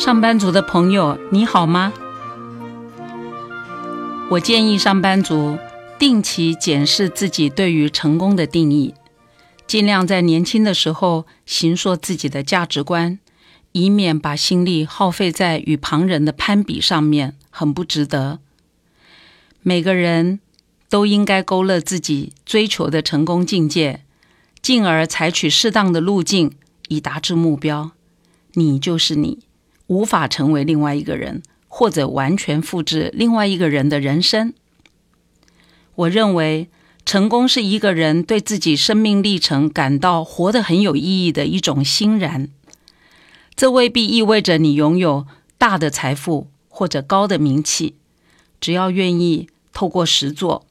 上班族的朋友，你好吗？我建议上班族定期检视自己对于成功的定义，尽量在年轻的时候形塑自己的价值观，以免把心力耗费在与旁人的攀比上面，很不值得。每个人都应该勾勒自己追求的成功境界，进而采取适当的路径以达至目标。你就是你。无法成为另外一个人，或者完全复制另外一个人的人生。我认为，成功是一个人对自己生命历程感到活得很有意义的一种欣然。这未必意味着你拥有大的财富或者高的名气。只要愿意透过实作，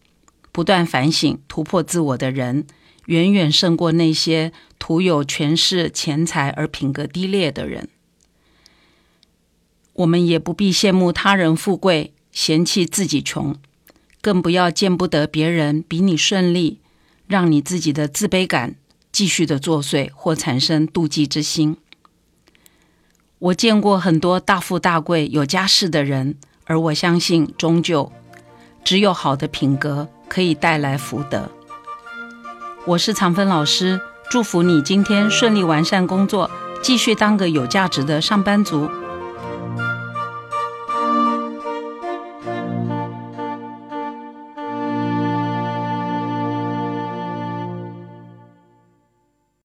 不断反省、突破自我的人，远远胜过那些徒有权势、钱财而品格低劣的人。我们也不必羡慕他人富贵，嫌弃自己穷，更不要见不得别人比你顺利，让你自己的自卑感继续的作祟或产生妒忌之心。我见过很多大富大贵、有家室的人，而我相信，终究只有好的品格可以带来福德。我是常芬老师，祝福你今天顺利完善工作，继续当个有价值的上班族。